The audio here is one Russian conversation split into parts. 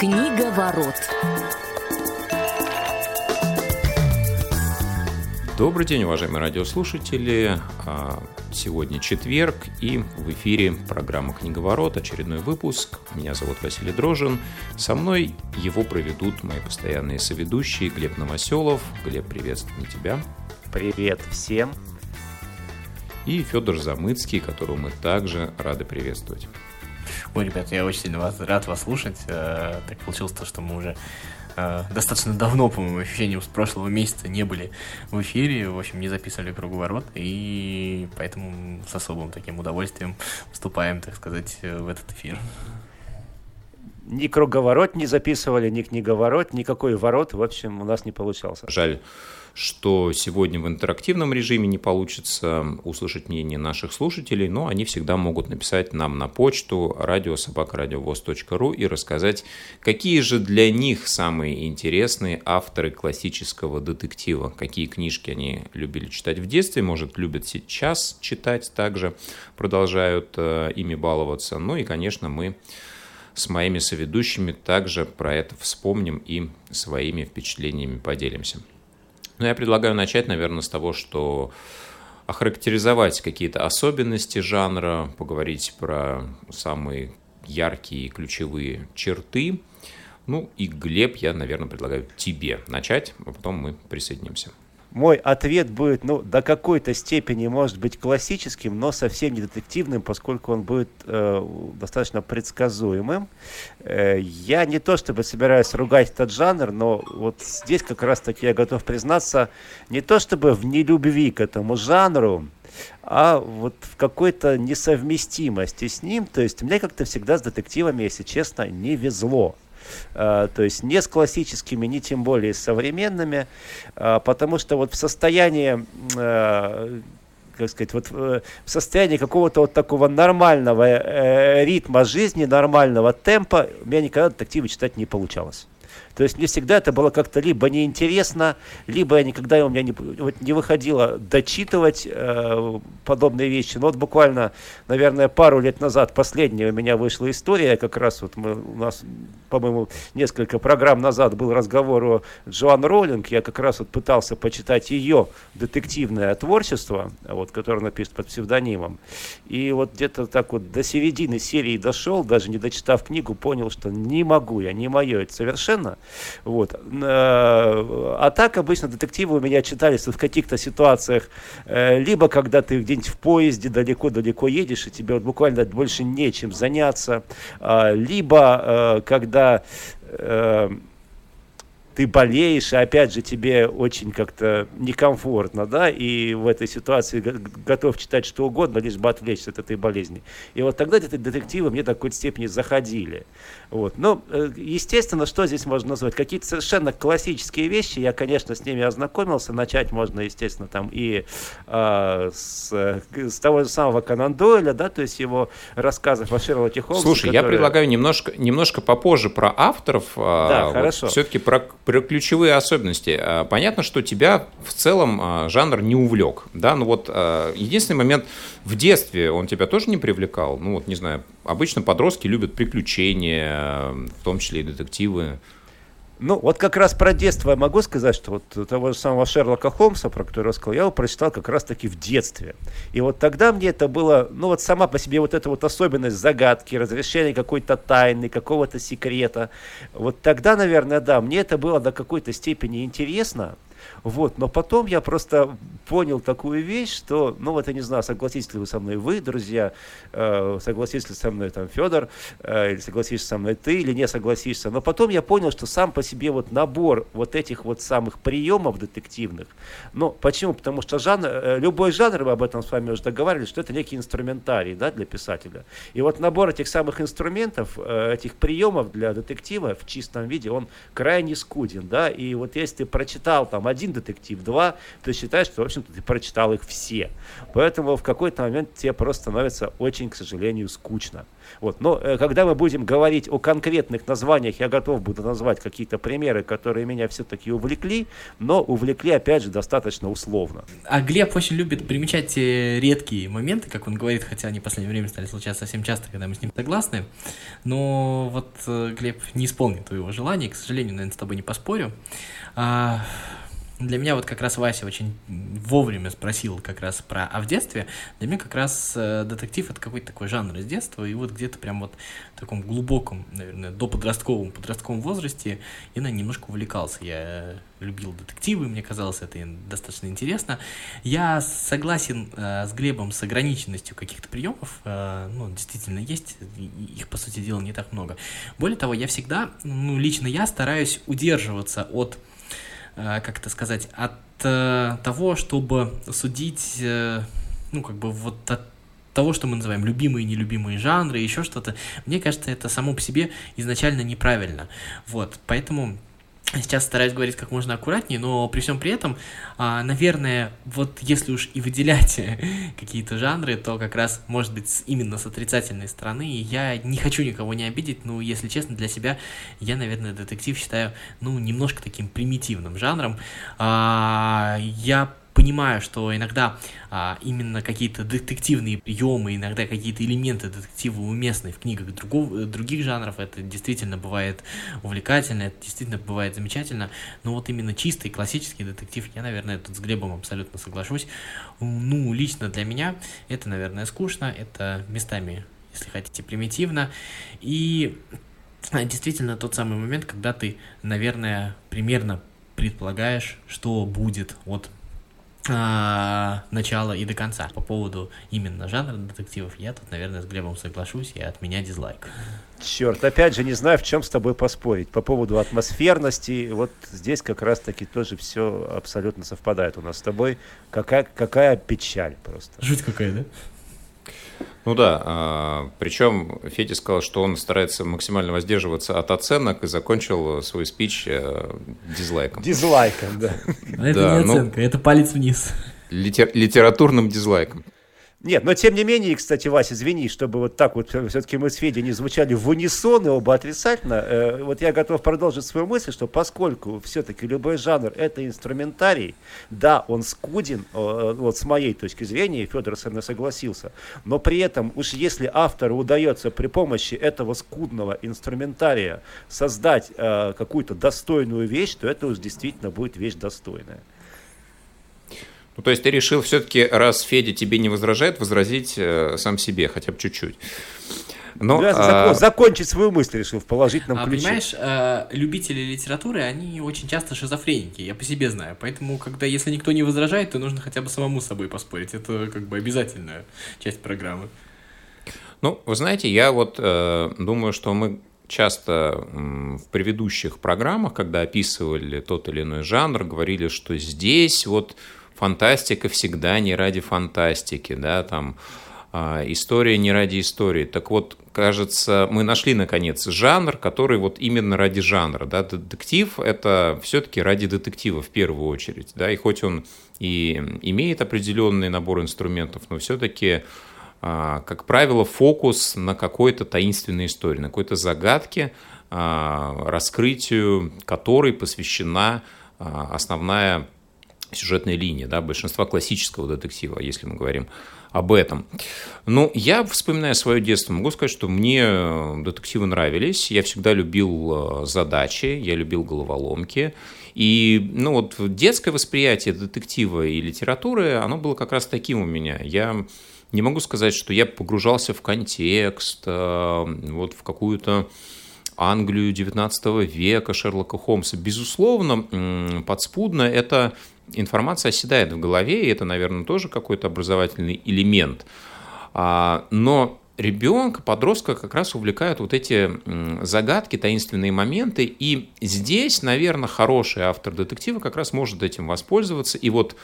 Книга ворот. Добрый день, уважаемые радиослушатели. А, сегодня четверг, и в эфире программа «Книговорот», очередной выпуск. Меня зовут Василий Дрожин. Со мной его проведут мои постоянные соведущие Глеб Новоселов. Глеб, приветствую тебя. Привет всем. И Федор Замыцкий, которого мы также рады приветствовать. Ой, ребят, я очень сильно вас, рад вас слушать. Э, так получилось то, что мы уже э, достаточно давно, по-моему, ощущением с прошлого месяца не были в эфире, в общем, не записывали круговорот, и поэтому с особым таким удовольствием вступаем, так сказать, в этот эфир. Ни круговорот не записывали, ни книговорот, никакой ворот, в общем, у нас не получался. Жаль что сегодня в интерактивном режиме не получится услышать мнение наших слушателей, но они всегда могут написать нам на почту радиособакарадиовоз.ру и рассказать, какие же для них самые интересные авторы классического детектива, какие книжки они любили читать в детстве, может, любят сейчас читать также, продолжают э, ими баловаться. Ну и, конечно, мы с моими соведущими также про это вспомним и своими впечатлениями поделимся. Ну, я предлагаю начать, наверное, с того, что охарактеризовать какие-то особенности жанра, поговорить про самые яркие и ключевые черты. Ну и, Глеб, я, наверное, предлагаю тебе начать, а потом мы присоединимся мой ответ будет, ну, до какой-то степени может быть классическим, но совсем не детективным, поскольку он будет э, достаточно предсказуемым. Э, я не то чтобы собираюсь ругать этот жанр, но вот здесь как раз-таки я готов признаться, не то чтобы в нелюбви к этому жанру, а вот в какой-то несовместимости с ним. То есть мне как-то всегда с детективами, если честно, не везло. Э, то есть не с классическими, не тем более с современными, э, потому что вот в состоянии э, как сказать, вот в состоянии какого-то вот такого нормального ритма жизни, нормального темпа, у меня никогда детективы читать не получалось. То есть мне всегда это было как-то либо неинтересно, либо я никогда у меня не, вот, не выходило дочитывать э, подобные вещи. Но вот буквально, наверное, пару лет назад последняя у меня вышла история, как раз вот мы, у нас, по-моему, несколько программ назад был разговор о Джоан Роллинг, я как раз вот пытался почитать ее детективное творчество, вот, которое написано под псевдонимом. И вот где-то так вот до середины серии дошел, даже не дочитав книгу, понял, что не могу я, не мое это совершенно. Вот. Э, а так обычно детективы у меня читались в каких-то ситуациях, э, либо когда ты где-нибудь в поезде далеко-далеко едешь, и тебе вот буквально больше нечем заняться, а, либо э, когда ты болеешь, и опять же тебе очень как-то некомфортно, да, и в этой ситуации готов читать что угодно, лишь бы отвлечься от этой болезни. И вот тогда эти детективы мне до какой-то степени заходили. Вот. Но, э, естественно, что здесь можно назвать? Какие-то совершенно классические вещи, я, конечно, с ними ознакомился, начать можно, естественно, там и э, с, с того же самого Конан Дойля, да, то есть его рассказов о Шерлоке Холмсе. Слушай, которые... я предлагаю немножко, немножко попозже про авторов, да, вот хорошо. все-таки про про ключевые особенности. А, понятно, что тебя в целом а, жанр не увлек, да, ну вот а, единственный момент, в детстве он тебя тоже не привлекал, ну вот, не знаю, обычно подростки любят приключения, в том числе и детективы, ну, вот как раз про детство я могу сказать, что вот того же самого Шерлока Холмса, про который я сказал, я его прочитал как раз-таки в детстве. И вот тогда мне это было, ну вот сама по себе вот эта вот особенность загадки, разрешения какой-то тайны, какого-то секрета. Вот тогда, наверное, да, мне это было до какой-то степени интересно, вот, но потом я просто понял такую вещь, что, ну вот я не знаю, согласитесь ли вы со мной вы, друзья, э, согласитесь ли со мной там Федор, э, или согласишься со мной ты, или не согласишься. Но потом я понял, что сам по себе вот набор вот этих вот самых приемов детективных, ну почему? Потому что жанр, э, любой жанр, мы об этом с вами уже договаривались, что это некий инструментарий, да, для писателя. И вот набор этих самых инструментов, э, этих приемов для детектива в чистом виде, он крайне скуден, да, и вот если ты прочитал там один детектив, два, ты считаешь, что, в общем-то, ты прочитал их все. Поэтому в какой-то момент тебе просто становится очень, к сожалению, скучно. Вот. Но э, когда мы будем говорить о конкретных названиях, я готов буду назвать какие-то примеры, которые меня все-таки увлекли, но увлекли, опять же, достаточно условно. А Глеб очень любит примечать редкие моменты, как он говорит, хотя они в последнее время стали случаться совсем часто, когда мы с ним согласны. Но вот э, Глеб не исполнит твоего желания, к сожалению, наверное, с тобой не поспорю. А, для меня вот как раз Вася очень вовремя спросил как раз про «А в детстве?» Для меня как раз э, детектив — это какой-то такой жанр из детства, и вот где-то прям вот в таком глубоком, наверное, до подростковом, подростковом возрасте я, наверное, немножко увлекался. Я любил детективы, мне казалось это достаточно интересно. Я согласен э, с Глебом с ограниченностью каких-то приемов, э, ну, действительно есть, их, по сути дела, не так много. Более того, я всегда, ну, лично я стараюсь удерживаться от как это сказать, от э, того, чтобы судить, э, ну, как бы вот от того, что мы называем любимые и нелюбимые жанры, еще что-то, мне кажется, это само по себе изначально неправильно. Вот, поэтому Сейчас стараюсь говорить как можно аккуратнее, но при всем при этом, а, наверное, вот если уж и выделять какие-то жанры, то как раз может быть именно с отрицательной стороны. И я не хочу никого не обидеть, но если честно, для себя я, наверное, детектив считаю, ну, немножко таким примитивным жанром. А, я понимаю, что иногда а, именно какие-то детективные приемы, иногда какие-то элементы детектива уместны в книгах другого, других жанров, это действительно бывает увлекательно, это действительно бывает замечательно, но вот именно чистый классический детектив, я, наверное, тут с Глебом абсолютно соглашусь. Ну, лично для меня это, наверное, скучно, это местами, если хотите, примитивно, и действительно тот самый момент, когда ты, наверное, примерно предполагаешь, что будет от а, начала и до конца. По поводу именно жанра детективов, я тут, наверное, с Глебом соглашусь, и от меня дизлайк. Черт, опять же, не знаю, в чем с тобой поспорить. По поводу атмосферности, вот здесь как раз-таки тоже все абсолютно совпадает у нас с тобой. Какая, какая печаль просто. Жуть какая, да? Ну да, а, причем Федя сказал, что он старается максимально воздерживаться от оценок и закончил свой спич э, дизлайком. Дизлайком, да. А это не ну, оценка, это палец вниз. Литер, литературным дизлайком. Нет, но тем не менее, кстати, Вася, извини, чтобы вот так вот все-таки мы с Федей не звучали в унисон и оба отрицательно, э, вот я готов продолжить свою мысль, что поскольку все-таки любой жанр это инструментарий, да, он скуден, э, вот с моей точки зрения, Федор со мной согласился, но при этом уж если автору удается при помощи этого скудного инструментария создать э, какую-то достойную вещь, то это уж действительно будет вещь достойная. Ну, то есть ты решил все-таки, раз Федя тебе не возражает, возразить э, сам себе хотя бы чуть-чуть. Но, да, а... Закончить свою мысль решил в положительном а, ключе. Понимаешь, э, любители литературы, они очень часто шизофреники, я по себе знаю. Поэтому, когда если никто не возражает, то нужно хотя бы самому с собой поспорить. Это как бы обязательная часть программы. Ну, вы знаете, я вот э, думаю, что мы часто в предыдущих программах, когда описывали тот или иной жанр, говорили, что здесь вот фантастика всегда не ради фантастики, да, там а, история не ради истории. Так вот, кажется, мы нашли, наконец, жанр, который вот именно ради жанра. Да? Детектив – это все-таки ради детектива в первую очередь. Да? И хоть он и имеет определенный набор инструментов, но все-таки, а, как правило, фокус на какой-то таинственной истории, на какой-то загадке, а, раскрытию которой посвящена основная сюжетная линия, да, большинства классического детектива, если мы говорим об этом. Ну, я, вспоминая свое детство, могу сказать, что мне детективы нравились. Я всегда любил э, задачи, я любил головоломки. И, ну, вот детское восприятие детектива и литературы, оно было как раз таким у меня. Я не могу сказать, что я погружался в контекст, э, вот в какую-то Англию XIX века Шерлока Холмса. Безусловно, подспудно это информация оседает в голове, и это, наверное, тоже какой-то образовательный элемент. А, но ребенка, подростка как раз увлекают вот эти загадки, таинственные моменты, и здесь, наверное, хороший автор детектива как раз может этим воспользоваться, и вот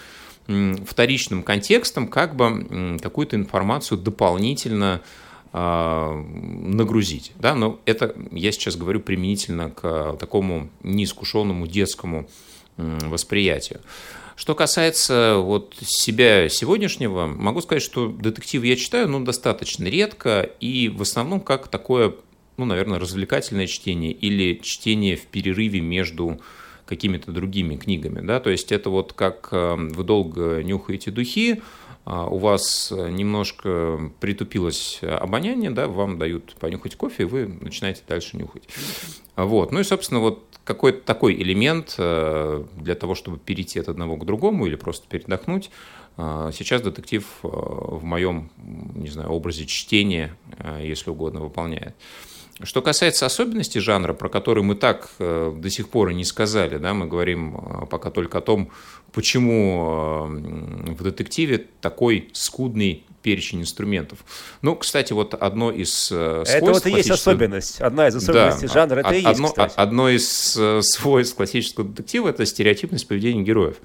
вторичным контекстом как бы какую-то информацию дополнительно а, нагрузить. Да? Но это я сейчас говорю применительно к такому неискушенному детскому восприятию. Что касается вот себя сегодняшнего, могу сказать, что детективы я читаю, ну, достаточно редко, и в основном как такое, ну, наверное, развлекательное чтение или чтение в перерыве между какими-то другими книгами, да, то есть это вот как э, вы долго нюхаете духи, у вас немножко притупилось обоняние, да, вам дают понюхать кофе, и вы начинаете дальше нюхать. Вот. Ну и, собственно, вот какой-то такой элемент э, для того, чтобы перейти от одного к другому или просто передохнуть. Э, сейчас детектив э, в моем, не знаю, образе чтения, если угодно, выполняет. Что касается особенностей жанра, про которые мы так до сих пор и не сказали, да, мы говорим пока только о том, почему э, в детективе такой скудный перечень инструментов. Ну, кстати, вот одно из э, свойств... Это вот и есть особенность, одна из особенностей да, жанра, это и есть, одно, кстати. Одно из э, свойств классического детектива – это стереотипность поведения героев.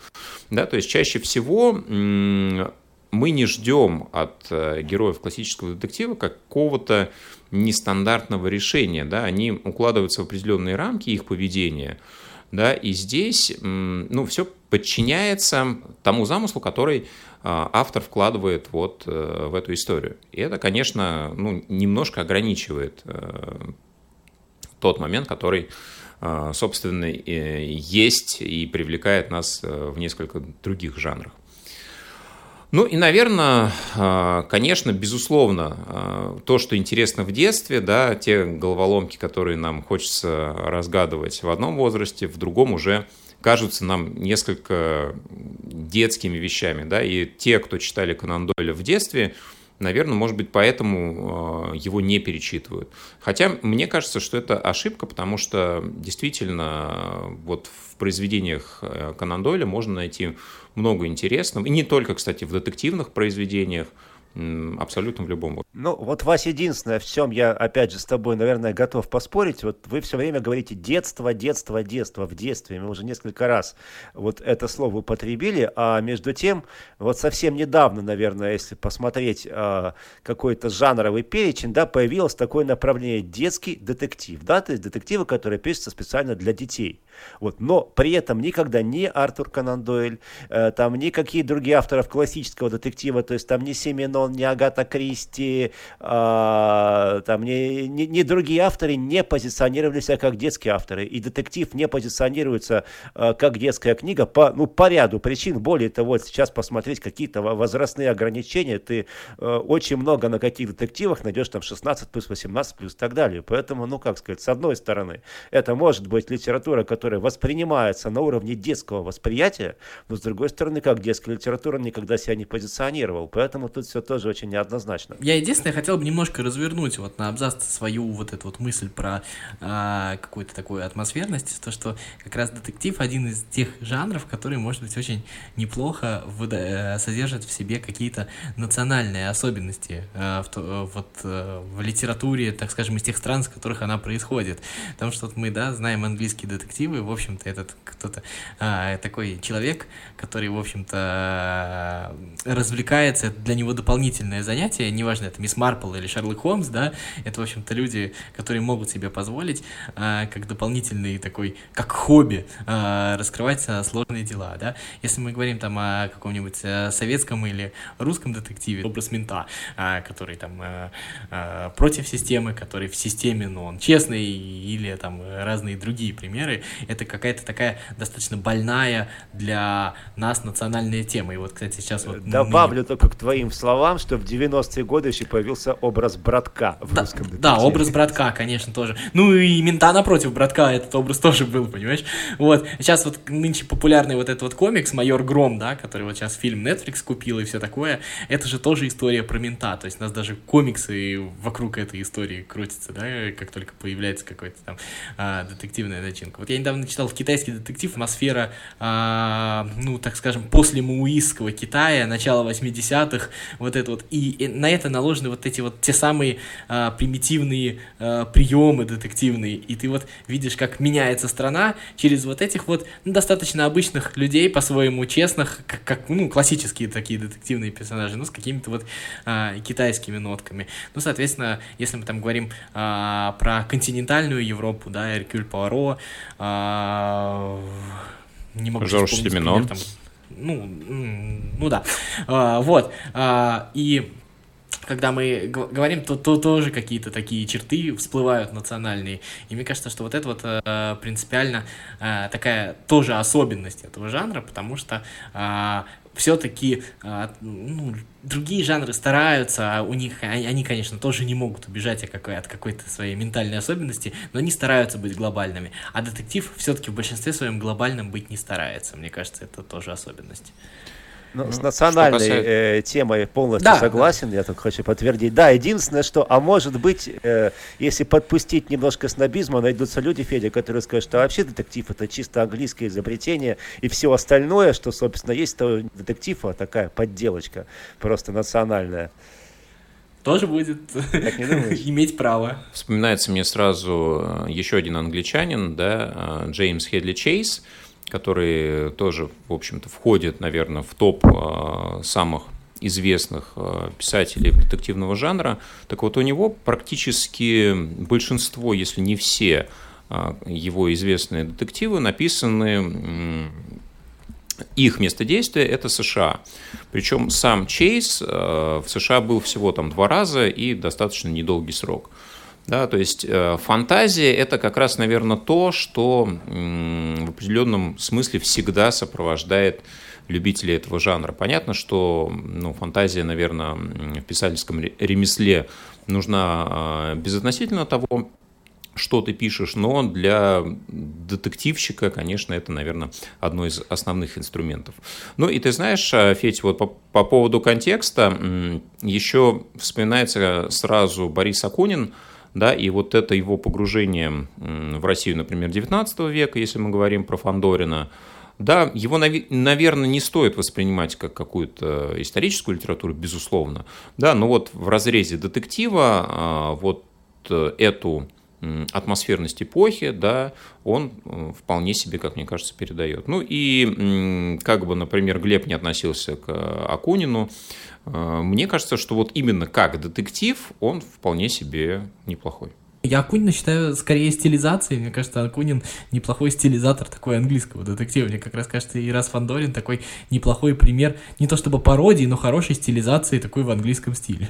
Да, то есть чаще всего мы не ждем от героев классического детектива какого-то нестандартного решения. Да? Они укладываются в определенные рамки их поведения – да, и здесь, ну, все подчиняется тому замыслу, который а, автор вкладывает вот э, в эту историю. И это, конечно, ну, немножко ограничивает э, тот момент, который, а, собственно, есть и привлекает нас э, в несколько других жанрах. Ну и, наверное, а, конечно, безусловно, а, то, что интересно в детстве, да, те головоломки, которые нам хочется разгадывать в одном возрасте, в другом уже кажутся нам несколько детскими вещами, да, и те, кто читали Конан Дойля в детстве, наверное, может быть, поэтому а, его не перечитывают. Хотя мне кажется, что это ошибка, потому что действительно вот в произведениях э, Конан Дойля можно найти много интересного. И не только, кстати, в детективных произведениях, абсолютно в любом. Ну, вот, Вася, единственное, в чем я, опять же, с тобой, наверное, готов поспорить, вот вы все время говорите детство, детство, детство, в детстве, мы уже несколько раз вот это слово употребили, а между тем, вот совсем недавно, наверное, если посмотреть а, какой-то жанровый перечень, да, появилось такое направление детский детектив, да, то есть детективы, которые пишутся специально для детей. Вот, но при этом никогда ни Артур Конан Дойль, э, там никакие другие авторов классического детектива, то есть там ни Семенон, ни Агата Кристи, э, там ни, ни, ни другие авторы не позиционировали себя как детские авторы. И детектив не позиционируется э, как детская книга по, ну, по ряду причин. Более того, сейчас посмотреть какие-то возрастные ограничения, ты э, очень много на каких детективах найдешь там 16 плюс, 18 плюс и так далее. Поэтому, ну как сказать, с одной стороны, это может быть литература, которая воспринимается на уровне детского восприятия, но с другой стороны, как детская литература никогда себя не позиционировал. Поэтому тут все тоже очень неоднозначно. Я единственное хотел бы немножко развернуть вот на абзац свою вот эту вот мысль про а, какую-то такую атмосферность, то, что как раз детектив один из тех жанров, который, может быть, очень неплохо выда- э, содержит в себе какие-то национальные особенности а, в, то, вот, а, в литературе, так скажем, из тех стран, с которых она происходит. Потому что вот мы, да, знаем английские детективы, в общем-то, этот кто-то а, такой человек, который, в общем-то, развлекается, это для него дополнительное занятие, неважно, это Мисс Марпл или Шерлок Холмс, да, это, в общем-то, люди, которые могут себе позволить, а, как дополнительный такой, как хобби, а, раскрывать а, сложные дела, да. Если мы говорим там о каком-нибудь а, советском или русском детективе, образ мента, а, который там а, а, против системы, который в системе, но он честный, или там разные другие примеры, это какая-то такая достаточно больная для нас национальная тема. И вот, кстати, сейчас вот... Добавлю мы... только к твоим словам, что в 90-е годы еще появился образ братка в да, русском детективе. Да, образ братка, конечно, тоже. Ну и мента напротив братка, этот образ тоже был, понимаешь? Вот, сейчас вот нынче популярный вот этот вот комикс «Майор Гром», да, который вот сейчас фильм Netflix купил и все такое, это же тоже история про мента, то есть у нас даже комиксы вокруг этой истории крутятся, да, как только появляется какой-то там а, детективная начинка. Вот я недавно читал китайский детектив, атмосфера, а, ну, так скажем, после мауистского Китая, начала 80-х, вот это вот, и, на это наложены вот эти вот те самые а, примитивные а, приемы детективные, и ты вот видишь, как меняется страна через вот этих вот ну, достаточно обычных людей, по-своему честных, как, как, ну, классические такие детективные персонажи, ну, с какими-то вот а, китайскими нотками. Ну, соответственно, если мы там говорим а, про континентальную Европу, да, Эркюль Пуаро, а, не могу Жорж Семенон. Пример, там, ну, ну да. А, вот. А, и когда мы говорим, то, то тоже какие-то такие черты всплывают национальные. И мне кажется, что вот это вот э, принципиально э, такая тоже особенность этого жанра, потому что э, все-таки э, ну, другие жанры стараются, а у них, они, они, конечно, тоже не могут убежать от, какой, какой-то своей ментальной особенности, но они стараются быть глобальными. А детектив все-таки в большинстве своем глобальным быть не старается. Мне кажется, это тоже особенность. Ну, ну, с национальной касается... э, темой полностью да, согласен, да. я только хочу подтвердить. Да, единственное, что, а может быть, э, если подпустить немножко снобизма, найдутся люди, Федя, которые скажут, что вообще детектив это чисто английское изобретение, и все остальное, что, собственно, есть, то детектив, а такая подделочка, просто национальная. Тоже будет иметь право. Вспоминается мне сразу э, еще один англичанин, да, э, Джеймс Хедли Чейз, который тоже, в общем-то, входит, наверное, в топ а, самых известных а, писателей детективного жанра. Так вот, у него практически большинство, если не все а, его известные детективы написаны их место действия – это США. Причем сам Чейз в США был всего там два раза и достаточно недолгий срок. Да, то есть э, фантазия – это как раз, наверное, то, что в определенном смысле всегда сопровождает любителей этого жанра. Понятно, что ну, фантазия, наверное, в писательском ремесле нужна э, безотносительно того, что ты пишешь, но для детективщика, конечно, это, наверное, одно из основных инструментов. Ну и ты знаешь, э, Федь, вот по, по поводу контекста еще вспоминается сразу Борис Акунин – да, и вот это его погружение в Россию, например, 19 века, если мы говорим про Фандорина, да, его, наверное, не стоит воспринимать как какую-то историческую литературу, безусловно, да, но вот в разрезе детектива а, вот э, эту атмосферность эпохи, да, он э, вполне себе, как мне кажется, передает. Ну и как бы, например, Глеб не относился к Акунину, э, мне кажется, что вот именно как детектив он вполне себе неплохой. Я Акунина считаю скорее стилизацией. Мне кажется, Акунин неплохой стилизатор такой английского детектива. Мне как раз кажется, и раз Фандорин такой неплохой пример, не то чтобы пародии, но хорошей стилизации такой в английском стиле.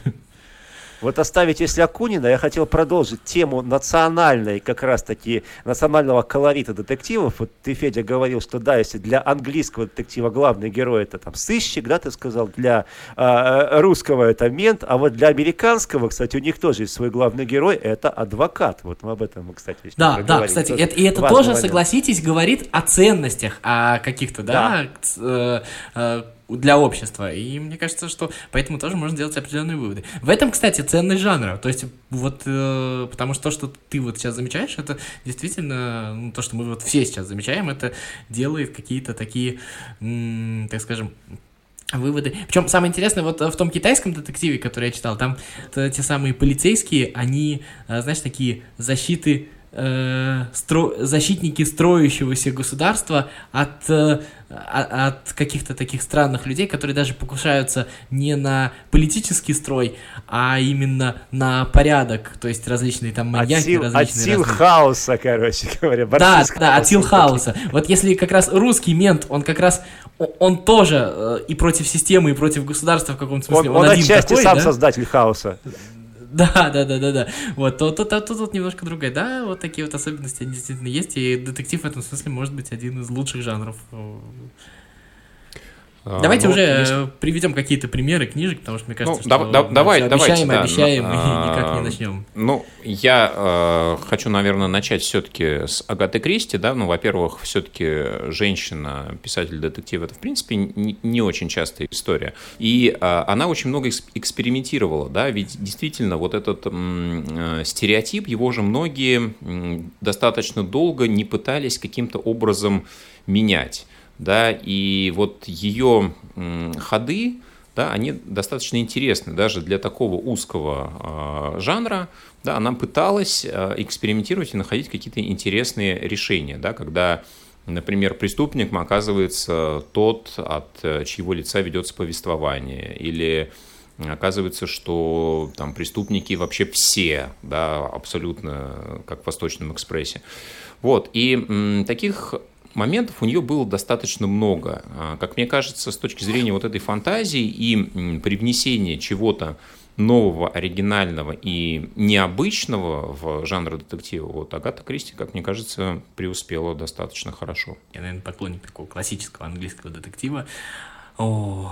Вот оставить, если Акунина, я хотел продолжить тему национальной, как раз-таки национального колорита детективов. Вот ты, Федя, говорил, что да, если для английского детектива главный герой это там сыщик, да, ты сказал, для э, русского это мент, а вот для американского, кстати, у них тоже есть свой главный герой, это адвокат. Вот мы об этом, кстати, Да, да, кстати, это, и это тоже, момент. согласитесь, говорит о ценностях, о каких-то, да, да. Э, э, для общества. И мне кажется, что поэтому тоже можно делать определенные выводы. В этом, кстати, ценность жанра. То есть, вот, э, потому что то, что ты вот сейчас замечаешь, это действительно, ну, то, что мы вот все сейчас замечаем, это делает какие-то такие, так скажем, выводы. Причем самое интересное, вот в том китайском детективе, который я читал, там те самые полицейские, они, э, знаешь, такие защиты э, стро... защитники строящегося государства от, э, от каких-то таких странных людей, которые даже покушаются не на политический строй, а именно на порядок, то есть различные там маньяки, от сил, различные... От сил разные... хаоса, короче говоря. Да, да, от сил хаоса. Вот если как раз русский мент, он как раз, он тоже э, и против системы, и против государства в каком-то смысле. Он, он, он отчасти такой, сам да? создатель хаоса. Да, да, да, да, да. Вот, то, то, то, то, тут немножко другая. Да, вот такие вот особенности они действительно есть, и детектив в этом смысле может быть один из лучших жанров а, Давайте ну, уже если... Э, приведем какие-то примеры книжек, потому что мне кажется, ну, что да, давай, обещаем, давайте, обещаем да, и а, никак не начнем. Ну, я э, хочу, наверное, начать все-таки с Агаты Кристи, да, ну, во-первых, все-таки женщина, писатель-детектив, это, в принципе, не, не очень частая история. И э, она очень много экспериментировала, да, ведь действительно вот этот э, стереотип, его же многие э, достаточно долго не пытались каким-то образом менять да, и вот ее ходы, да, они достаточно интересны даже для такого узкого э, жанра, да, она пыталась э, экспериментировать и находить какие-то интересные решения, да, когда, например, преступник оказывается тот, от э, чьего лица ведется повествование, или оказывается, что там преступники вообще все, да, абсолютно как в Восточном экспрессе. Вот, и м, таких моментов у нее было достаточно много. А, как мне кажется, с точки зрения вот этой фантазии и привнесения чего-то нового, оригинального и необычного в жанр детектива, вот Агата Кристи, как мне кажется, преуспела достаточно хорошо. Я, наверное, поклонник такого классического английского детектива. О,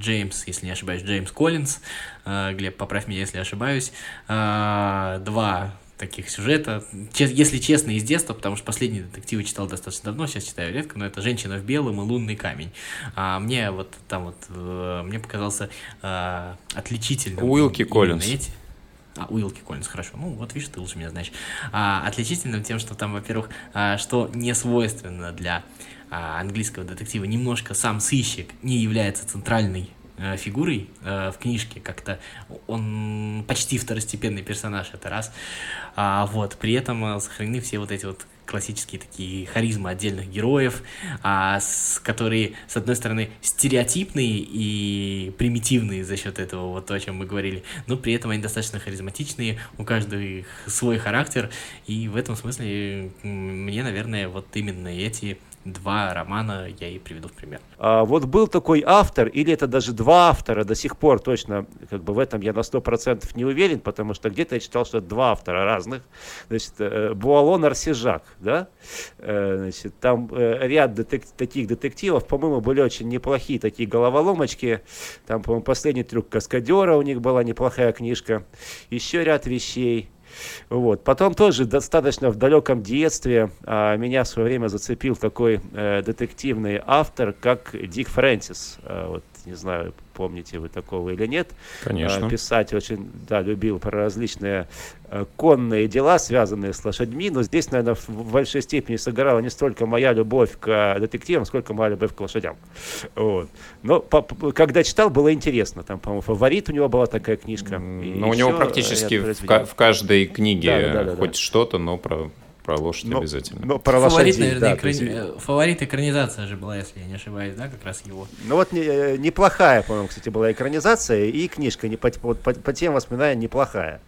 Джеймс, если не ошибаюсь, Джеймс Коллинз. Э, Глеб, поправь меня, если ошибаюсь. Э, два таких сюжета. Если честно, из детства, потому что последние детективы читал достаточно давно, сейчас читаю редко, но это «Женщина в белом» и «Лунный камень». А мне вот там вот, э, мне показался а, отличительным. Уилки Коллинз. Эти. А, Уилки Коллинз, хорошо. Ну, вот видишь, ты лучше меня знаешь. А, отличительным тем, что там, во-первых, а, что не свойственно для а, английского детектива, немножко сам сыщик не является центральной фигурой э, в книжке, как-то он почти второстепенный персонаж, это раз. А, вот, при этом э, сохранены все вот эти вот классические такие харизмы отдельных героев, а, с, которые, с одной стороны, стереотипные и примитивные за счет этого, вот то, о чем мы говорили, но при этом они достаточно харизматичные, у каждого свой характер, и в этом смысле мне, наверное, вот именно эти два романа я и приведу в пример. А вот был такой автор, или это даже два автора, до сих пор точно, как бы в этом я на сто процентов не уверен, потому что где-то я читал, что это два автора разных. Значит, э, Буалон Арсижак, да? Э, значит, там э, ряд детек таких детективов, по-моему, были очень неплохие такие головоломочки. Там, по-моему, последний трюк каскадера у них была неплохая книжка. Еще ряд вещей. Вот. Потом тоже достаточно в далеком детстве а, меня в свое время зацепил такой э, детективный автор, как Дик Фрэнсис. А, вот, не знаю, помните вы такого или нет. Конечно. А, писать очень, да, любил про различные э, конные дела, связанные с лошадьми, но здесь, наверное, в большой степени сыграла не столько моя любовь к детективам, сколько моя любовь к лошадям. Вот. Но по, когда читал, было интересно. Там, по-моему, фаворит у него была такая книжка. Но у него практически в, в каждой книге да, да, да, хоть что-то, но про про лошадь но, обязательно. Но про Фаворит, лошадей, наверное, да, экрани... есть... Э, фаворит экранизация же была, если я не ошибаюсь, да, как раз его. Ну вот не, э, неплохая, по-моему, кстати, была экранизация, и книжка не по, по, по, по тем воспоминаниям неплохая.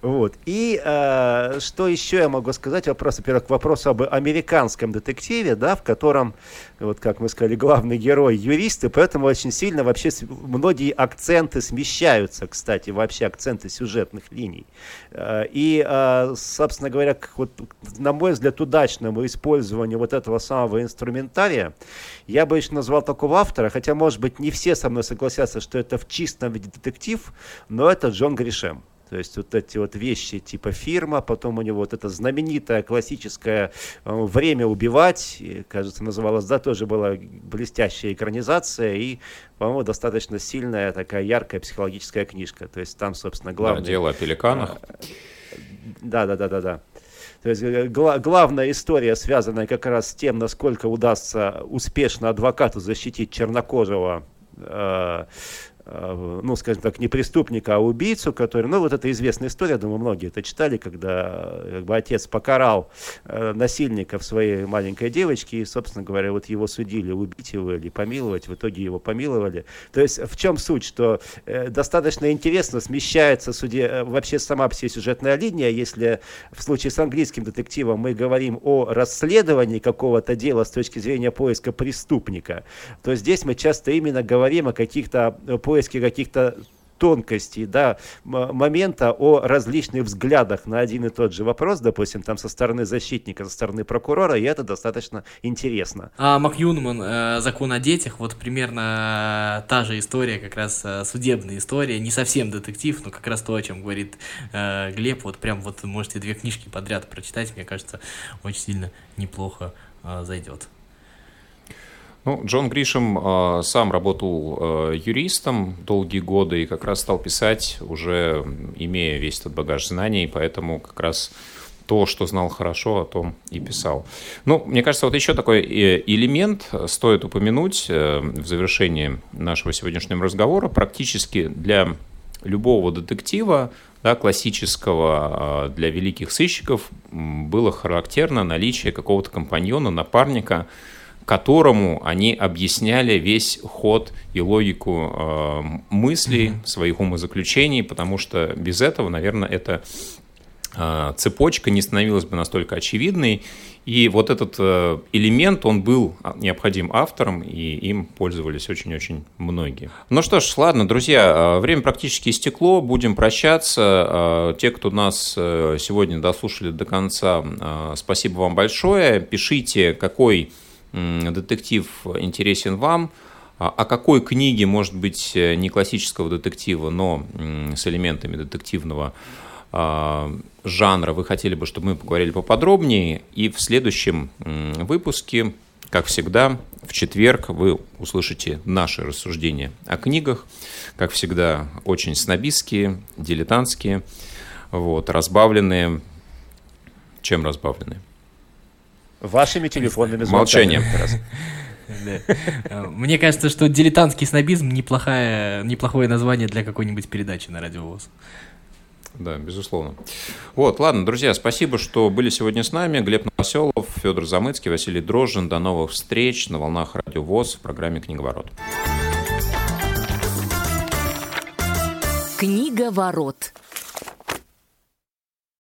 Вот. И э, что еще я могу сказать? Вопрос, во-первых, к вопросу об американском детективе, да, в котором, вот как мы сказали, главный герой юрист, и поэтому очень сильно вообще многие акценты смещаются, кстати, вообще акценты сюжетных линий. Э, и, собственно говоря, вот на мой взгляд, удачному использованию вот этого самого инструментария. Я бы еще назвал такого автора, хотя, может быть, не все со мной согласятся, что это в чистом виде детектив, но это Джон Гришем. То есть вот эти вот вещи типа фирма, потом у него вот это знаменитое классическое э, «Время убивать», кажется, называлось, да, тоже была блестящая экранизация и, по-моему, достаточно сильная такая яркая психологическая книжка. То есть там, собственно, главное... Да, дело о пеликанах. Да, да, да, да, да. То есть э, гла- главная история, связанная как раз с тем, насколько удастся успешно адвокату защитить чернокожего э, ну, скажем так, не преступника, а убийцу, который, ну, вот это известная история, думаю, многие это читали, когда как бы, отец покарал э, в своей маленькой девочке, и, собственно говоря, вот его судили, убить его или помиловать, в итоге его помиловали. То есть в чем суть, что э, достаточно интересно смещается суде, э, вообще сама вся сюжетная линия, если в случае с английским детективом мы говорим о расследовании какого-то дела с точки зрения поиска преступника, то здесь мы часто именно говорим о каких-то поисках поиске каких-то тонкостей, да, момента о различных взглядах на один и тот же вопрос, допустим, там со стороны защитника, со стороны прокурора, и это достаточно интересно. А Макюнман, э, закон о детях, вот примерно та же история, как раз э, судебная история, не совсем детектив, но как раз то, о чем говорит э, Глеб, вот прям вот можете две книжки подряд прочитать, мне кажется, очень сильно неплохо э, зайдет. Ну, Джон Гришем э, сам работал э, юристом долгие годы и как раз стал писать, уже имея весь этот багаж знаний, поэтому как раз то, что знал хорошо, о том и писал. Ну, мне кажется, вот еще такой э, элемент стоит упомянуть э, в завершении нашего сегодняшнего разговора. Практически для любого детектива, да, классического, для великих сыщиков было характерно наличие какого-то компаньона, напарника, которому они объясняли весь ход и логику э, мыслей, mm-hmm. своих умозаключений, потому что без этого, наверное, это э, цепочка не становилась бы настолько очевидной. И вот этот э, элемент, он был необходим авторам, и им пользовались очень-очень многие. Ну что ж, ладно, друзья, время практически истекло, будем прощаться. Те, кто нас сегодня дослушали до конца, спасибо вам большое. Пишите, какой детектив интересен вам. А о какой книге, может быть, э, не классического детектива, но с элементами детективного а, жанра вы хотели бы, чтобы мы поговорили поподробнее. И в следующем выпуске, как всегда, в четверг вы услышите наши рассуждения о книгах. Как всегда, очень снобистские, дилетантские, вот, разбавленные. Чем разбавленные? Вашими телефонными звонками. Молчанием. Мне кажется, что дилетантский снобизм неплохое, неплохое название для какой-нибудь передачи на радиовоз. Да, безусловно. Вот, ладно, друзья, спасибо, что были сегодня с нами. Глеб Новоселов, Федор Замыцкий, Василий Дрожжин. До новых встреч на волнах Радио ВОЗ в программе «Книговорот». Книга ворот.